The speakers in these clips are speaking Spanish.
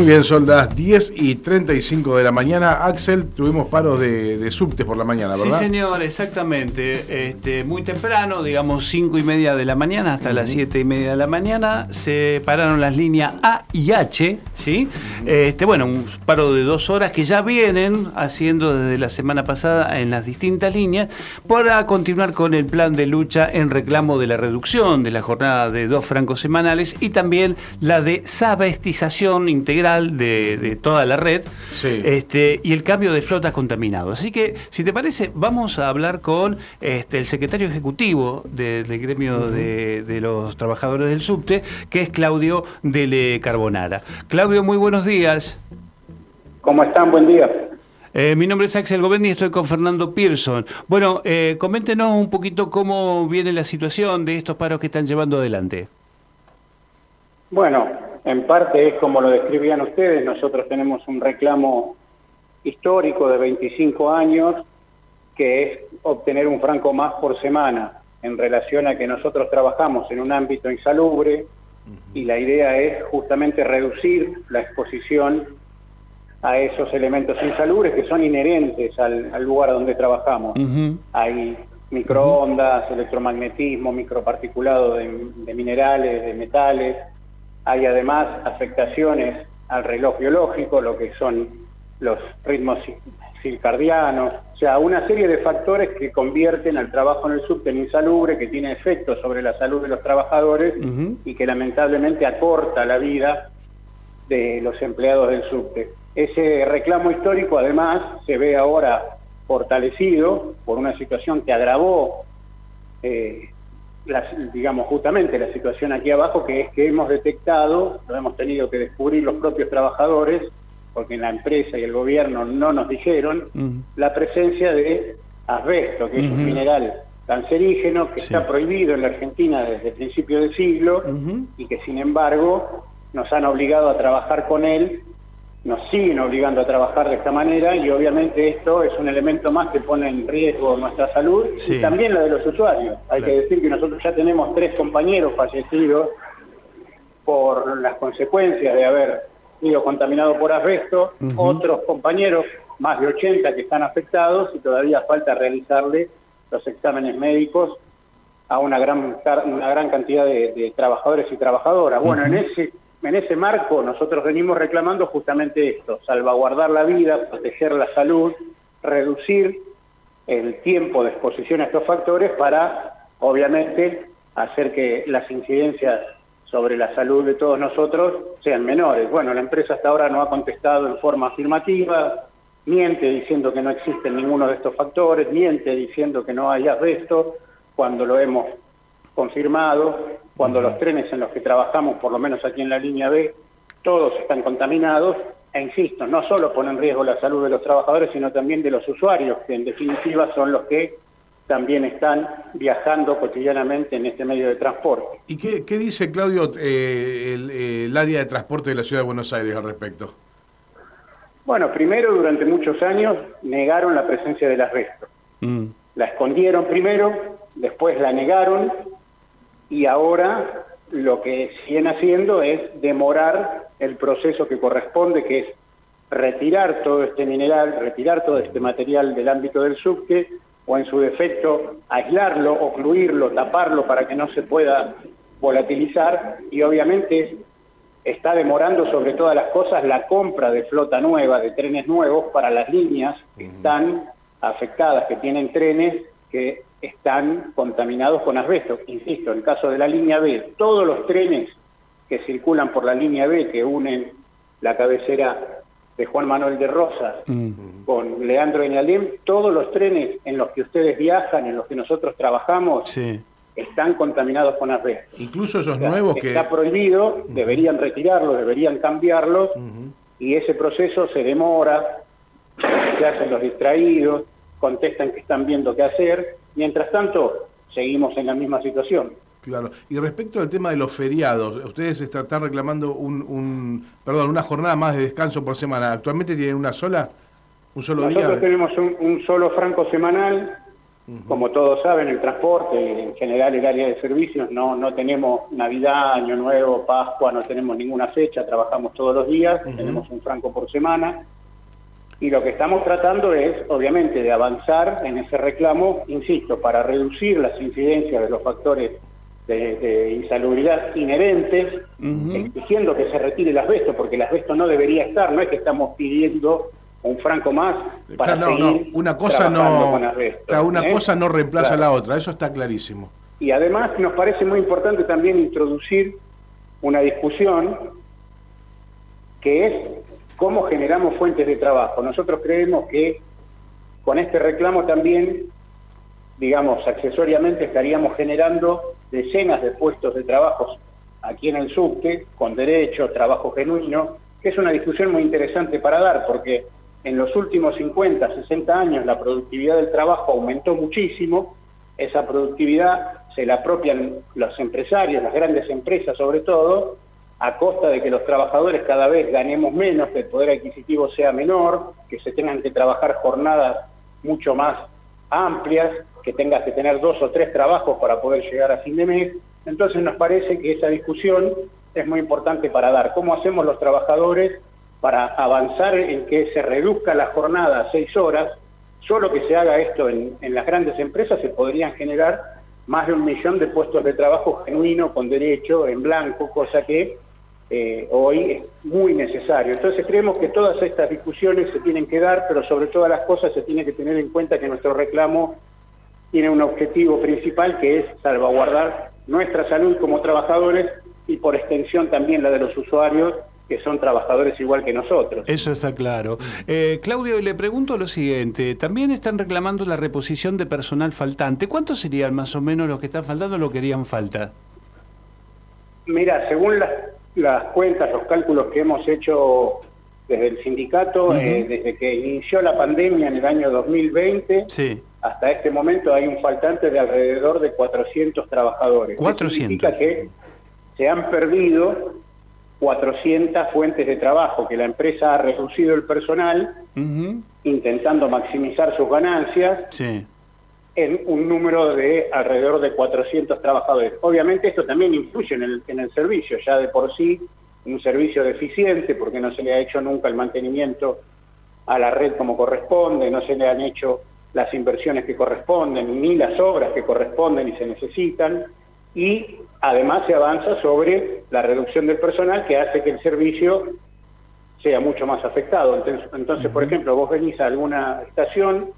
Muy bien, son las 10 y 35 de la mañana. Axel, tuvimos paros de, de subte por la mañana, ¿verdad? Sí, señor, exactamente. Este, muy temprano, digamos 5 y media de la mañana hasta las 7 y media de la mañana, se pararon las líneas A y H, ¿sí? este, bueno, un paro de dos horas que ya vienen haciendo desde la semana pasada en las distintas líneas para continuar con el plan de lucha en reclamo de la reducción de la jornada de dos francos semanales y también la de sabestización integral de, toda la red este, y el cambio de flotas contaminados. Así que, si te parece, vamos a hablar con este, el secretario ejecutivo del gremio de, los trabajadores del subte, que es Claudio Dele Carbonara. Claudio, muy buenos días. ¿Cómo están? Buen día. Eh, mi nombre es Axel Govendi y estoy con Fernando Pearson. Bueno, eh, coméntenos un poquito cómo viene la situación de estos paros que están llevando adelante. Bueno, en parte es como lo describían ustedes, nosotros tenemos un reclamo histórico de 25 años que es obtener un franco más por semana en relación a que nosotros trabajamos en un ámbito insalubre y la idea es justamente reducir la exposición a esos elementos insalubres que son inherentes al, lugar donde trabajamos. Hay microondas, electromagnetismo, microparticulado de minerales, de metales, hay además afectaciones al reloj biológico, lo que son los ritmos circadianos, o sea, una serie de factores que convierten al trabajo en el subte en insalubre, que tiene efectos sobre la salud de los trabajadores y que lamentablemente acorta la vida de los empleados del subte. Ese reclamo histórico además se ve ahora fortalecido por una situación que agravó eh, digamos, justamente la situación aquí abajo, que es que hemos detectado, lo hemos tenido que descubrir los propios trabajadores, porque en la empresa y el gobierno no nos dijeron, la presencia de asbesto, que es un mineral cancerígeno que está prohibido en la Argentina desde el principio del siglo y que sin embargo nos han obligado a trabajar con él nos siguen obligando a trabajar de esta manera y obviamente esto es un elemento más que pone en riesgo nuestra salud y también la de los usuarios. Hay que decir que nosotros ya tenemos tres compañeros fallecidos por las consecuencias de haber sido contaminados por asbesto, otros compañeros, más de 80 que están afectados y todavía falta realizarle los exámenes médicos a una gran, una gran cantidad de, trabajadores y trabajadoras. Bueno, en ese en ese marco nosotros venimos reclamando justamente esto, salvaguardar la vida, proteger la salud, reducir el tiempo de exposición a estos factores para, obviamente, hacer que las incidencias sobre la salud de todos nosotros sean menores. Bueno, la empresa hasta ahora no ha contestado en forma afirmativa, miente diciendo que no existen ninguno de estos factores, miente diciendo que no hay asbesto, cuando lo hemos confirmado, cuando los trenes en los que trabajamos, por lo menos aquí en la línea B, todos están contaminados, e insisto, no solo pone en riesgo la salud de los trabajadores, sino también de los usuarios, que en definitiva son los que también están viajando cotidianamente en este medio de transporte. ¿Y qué, dice, Claudio, eh, el, área de transporte de la Ciudad de Buenos Aires al respecto? Bueno, primero, durante muchos años negaron la presencia del asbesto. Mm. La escondieron primero, después la negaron y ahora lo que siguen haciendo es demorar el proceso que corresponde, que es retirar todo este mineral, retirar todo este material del ámbito del subte, o en su defecto aislarlo, ocluirlo, taparlo para que no se pueda volatilizar, y obviamente está demorando sobre todas las cosas la compra de flota nueva, de trenes nuevos para las líneas que están afectadas, que tienen trenes que están contaminados con asbesto. Insisto, en el caso de la línea B, todos los trenes que circulan por la línea B, que unen la cabecera de Juan Manuel de Rosas mm. con Leandro Eñalem, todos los trenes en los que ustedes viajan, en los que nosotros trabajamos, están contaminados con asbesto. Incluso esos nuevos que... Está prohibido, deberían retirarlos, deberían cambiarlos, y ese proceso se demora, se hacen los distraídos, contestan que están viendo qué hacer, Mientras tanto, seguimos en la misma situación. Claro. Y respecto al tema de los feriados, ustedes están reclamando un, perdón, una jornada más de descanso por semana. ¿Actualmente tienen una sola, un solo día? Nosotros tenemos un, solo franco semanal Como todos saben, el transporte, en general el área de servicios, no, no tenemos Navidad, Año Nuevo, Pascua, no tenemos ninguna fecha, trabajamos todos los días, tenemos un franco por semana. Y lo que estamos tratando es, obviamente, de avanzar en ese reclamo, insisto, para reducir las incidencias de los factores de, insalubridad inherentes, exigiendo que se retire el asbesto, porque el asbesto no debería estar, no es que estamos pidiendo un franco más para no, no, una cosa no una ¿eh? cosa no reemplaza a la otra, eso está clarísimo. Y además nos parece muy importante también introducir una discusión que es cómo generamos fuentes de trabajo. Nosotros creemos que con este reclamo también, digamos, accesoriamente estaríamos generando decenas de puestos de trabajo aquí en el subte, con derecho, trabajo genuino, que es una discusión muy interesante para dar, porque en los últimos 50, 60 años la productividad del trabajo aumentó muchísimo, esa productividad se la apropian los empresarios, las grandes empresas sobre todo, a costa de que los trabajadores cada vez ganemos menos, que el poder adquisitivo sea menor, que se tengan que trabajar jornadas mucho más amplias, que tengas que tener dos o tres trabajos para poder llegar a fin de mes. Entonces nos parece que esa discusión es muy importante para dar. ¿Cómo hacemos los trabajadores para avanzar en que se reduzca la jornada a seis horas, solo que se haga esto en, las grandes empresas se podrían generar más de un millón de puestos de trabajo genuino, con derecho, en blanco, cosa que eh, hoy es muy necesario. Entonces creemos que todas estas discusiones se tienen que dar, pero sobre todas las cosas se tiene que tener en cuenta que nuestro reclamo tiene un objetivo principal que es salvaguardar nuestra salud como trabajadores y por extensión también la de los usuarios que son trabajadores igual que nosotros. Eso está claro. Eh, Claudio, le pregunto lo siguiente, también están reclamando la reposición de personal faltante. ¿Cuántos serían más o menos los que están faltando o lo que harían falta? Mira, según las, cuentas, los cálculos que hemos hecho desde el sindicato, eh, desde que inició la pandemia en el año 2020, hasta este momento hay un faltante de alrededor de 400 trabajadores. 400. significa que se han perdido 400 fuentes de trabajo, que la empresa ha reducido el personal, intentando maximizar sus ganancias, en un número de alrededor de 400 trabajadores. Obviamente esto también influye en el, en el servicio, ya de por sí un servicio deficiente, porque no se le ha hecho nunca el mantenimiento a la red como corresponde, no se le han hecho las inversiones que corresponden, ni las obras que corresponden y se necesitan, y además se avanza sobre la reducción del personal que hace que el servicio sea mucho más afectado. Entonces, por ejemplo, vos venís a alguna estación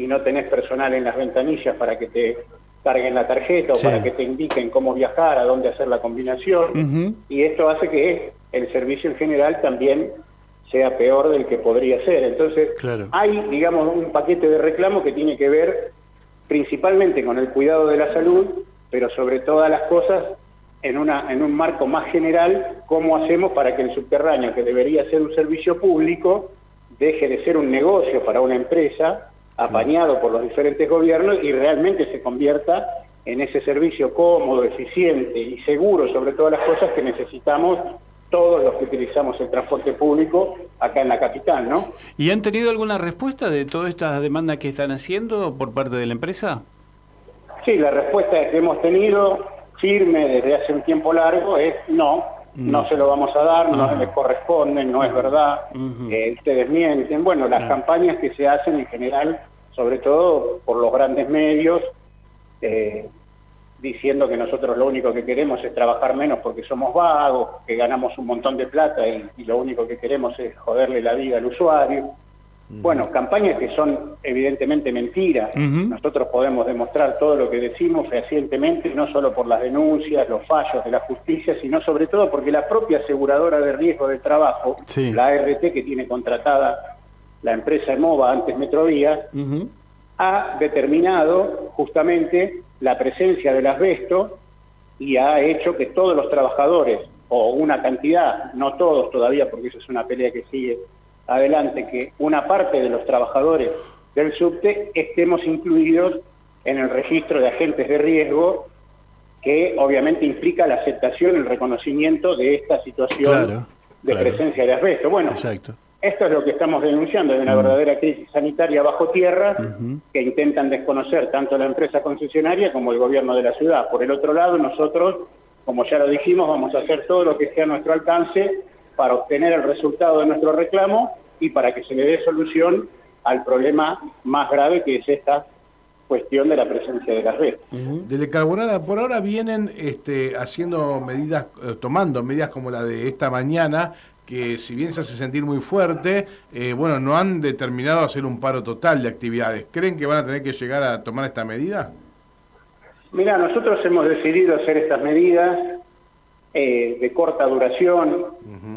y no tenés personal en las ventanillas para que te carguen la tarjeta o para que te indiquen cómo viajar, a dónde hacer la combinación, y esto hace que el servicio en general también sea peor del que podría ser. Entonces, hay, digamos, un paquete de reclamo que tiene que ver principalmente con el cuidado de la salud, pero sobre todas las cosas en, una, en un marco más general, cómo hacemos para que el subterráneo, que debería ser un servicio público, deje de ser un negocio para una empresa, apañado por los diferentes gobiernos, y realmente se convierta en ese servicio cómodo, eficiente y seguro sobre todas las cosas que necesitamos todos los que utilizamos el transporte público acá en la capital, ¿no? ¿Y han tenido alguna respuesta de todas estas demandas que están haciendo por parte de la empresa? Sí, la respuesta que hemos tenido firme desde hace un tiempo largo es no, no, se lo vamos a dar, no les corresponde, no es verdad, eh, ustedes mienten. Bueno, las campañas que se hacen en general, sobre todo por los grandes medios, eh, diciendo que nosotros lo único que queremos es trabajar menos porque somos vagos, que ganamos un montón de plata y lo único que queremos es joderle la vida al usuario. Bueno, campañas que son evidentemente mentiras. Nosotros podemos demostrar todo lo que decimos fehacientemente, no solo por las denuncias, los fallos de la justicia, sino sobre todo porque la propia aseguradora de riesgo de trabajo, la ART que tiene contratada la empresa EMOVA, antes Metrovía, ha determinado justamente la presencia del asbesto y ha hecho que todos los trabajadores, o una cantidad, no todos todavía, porque eso es una pelea que sigue adelante que una parte de los trabajadores del subte estemos incluidos en el registro de agentes de riesgo que obviamente implica la aceptación, el reconocimiento de esta situación de presencia de asbesto. Bueno, Esto es lo que estamos denunciando, de una verdadera crisis sanitaria bajo tierra que intentan desconocer tanto la empresa concesionaria como el gobierno de la ciudad. Por el otro lado, nosotros, como ya lo dijimos, vamos a hacer todo lo que esté a nuestro alcance para obtener el resultado de nuestro reclamo y para que se le dé solución al problema más grave que es esta cuestión de la presencia de la red. De Carbonara, por ahora vienen este, haciendo medidas, eh, tomando medidas como la de esta mañana, que si bien se hace sentir muy fuerte, eh, bueno, no han determinado hacer un paro total de actividades. ¿Creen que van a tener que llegar a tomar esta medida? Mira, nosotros hemos decidido hacer estas medidas eh, de corta duración,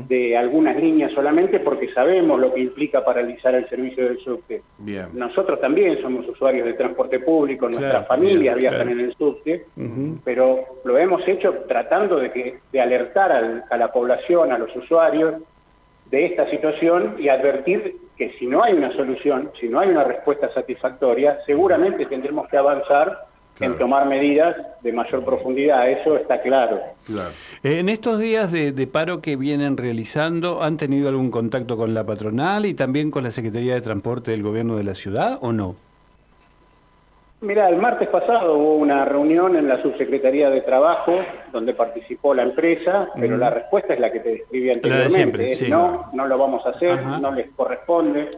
de algunas líneas solamente, porque sabemos lo que implica paralizar el servicio del subte. Bien. Nosotros también somos usuarios de transporte público, nuestras familias viajan en el subte, pero lo hemos hecho tratando de, que, de alertar a la población, a los usuarios, de esta situación y advertir que si no hay una solución, si no hay una respuesta satisfactoria, seguramente tendremos que avanzar en tomar medidas de mayor profundidad, eso está claro. Eh, en estos días de, paro que vienen realizando, ¿han tenido algún contacto con la patronal y también con la Secretaría de Transporte del Gobierno de la Ciudad o no? Mira, el martes pasado hubo una reunión en la Subsecretaría de Trabajo donde participó la empresa, pero la respuesta es la que te describí anteriormente. no, no lo vamos a hacer, no les corresponde.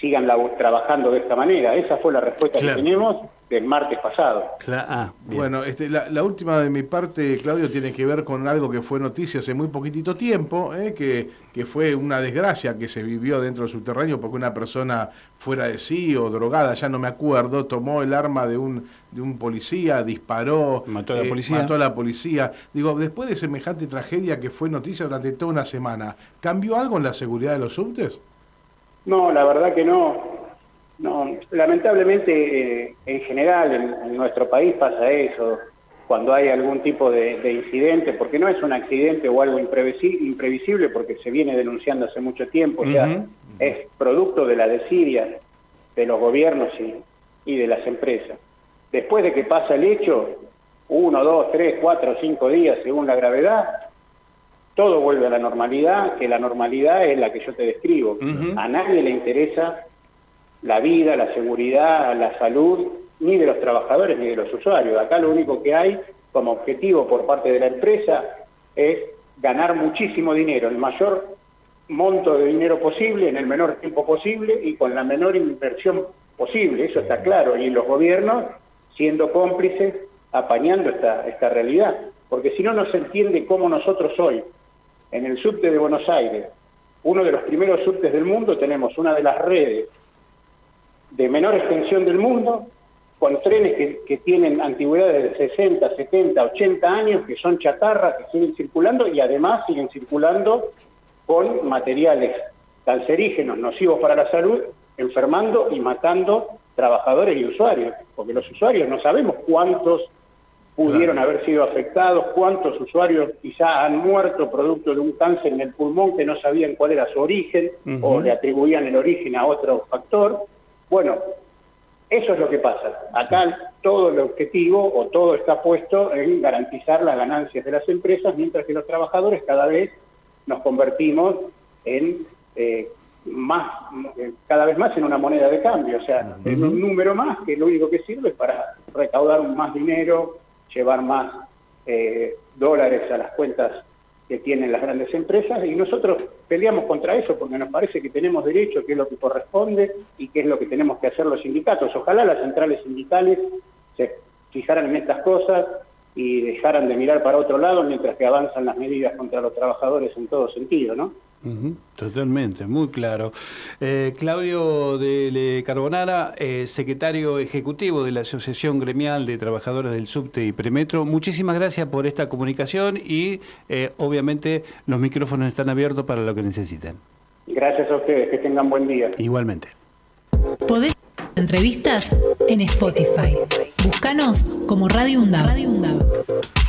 Sigan trabajando de esta manera. Esa fue la respuesta que tenemos del martes pasado. Ah, bueno, este, la, última de mi parte, Claudio, tiene que ver con algo que fue noticia hace muy poquitito tiempo, eh, que, que fue una desgracia que se vivió dentro del subterráneo porque una persona fuera de sí o drogada, ya no me acuerdo, tomó el arma de un, de un policía, disparó, mató a la eh, policía. Mató a la policía. Digo, después de semejante tragedia que fue noticia durante toda una semana, ¿cambió algo en la seguridad de los subtes? No, la verdad que no. No, lamentablemente eh, en general en, nuestro país pasa eso, cuando hay algún tipo de, incidente, porque no es un accidente o algo imprevisible, porque se viene denunciando hace mucho tiempo, ya es producto de la desidia de los gobiernos y, y de las empresas. Después de que pasa el hecho, uno, dos, tres, cuatro, cinco días según la gravedad, todo vuelve a la normalidad, que la normalidad es la que yo te describo. A nadie le interesa la vida, la seguridad, la salud, ni de los trabajadores ni de los usuarios. Acá lo único que hay como objetivo por parte de la empresa es ganar muchísimo dinero, el mayor monto de dinero posible, en el menor tiempo posible y con la menor inversión posible, eso está claro, y los gobiernos siendo cómplices, apañando esta, esta realidad, porque si no, no se entiende cómo nosotros hoy, en el subte de Buenos Aires, uno de los primeros subtes del mundo, tenemos una de las redes de menor extensión del mundo, con trenes que, tienen antigüedades de 60, 70, 80 años, que son chatarras, que siguen circulando y además siguen circulando con materiales cancerígenos, nocivos para la salud, enfermando y matando trabajadores y usuarios, porque los usuarios no sabemos cuántos pudieron haber sido afectados, cuántos usuarios quizá han muerto producto de un cáncer en el pulmón que no sabían cuál era su origen o le atribuían el origen a otro factor. Bueno, eso es lo que pasa. Acá todo el objetivo o todo está puesto en garantizar las ganancias de las empresas, mientras que los trabajadores cada vez nos convertimos en eh, más, eh, cada vez más en una moneda de cambio, o sea, en un número más que lo único que sirve es para recaudar más dinero, llevar más eh, dólares a las cuentas que tienen las grandes empresas y nosotros peleamos contra eso porque nos parece que tenemos derecho, que es lo que corresponde y que es lo que tenemos que hacer los sindicatos. Ojalá las centrales sindicales se fijaran en estas cosas y dejaran de mirar para otro lado mientras que avanzan las medidas contra los trabajadores en todo sentido, ¿no? Totalmente, muy claro. Eh, Claudio de Carbonara, eh, secretario ejecutivo de la Asociación Gremial de Trabajadores del Subte y Premetro, muchísimas gracias por esta comunicación y eh, obviamente los micrófonos están abiertos para lo que necesiten. Gracias a ustedes, que tengan buen día. Igualmente. Podés entrevistas en Spotify. Búscanos como Radio Radio UNDAV.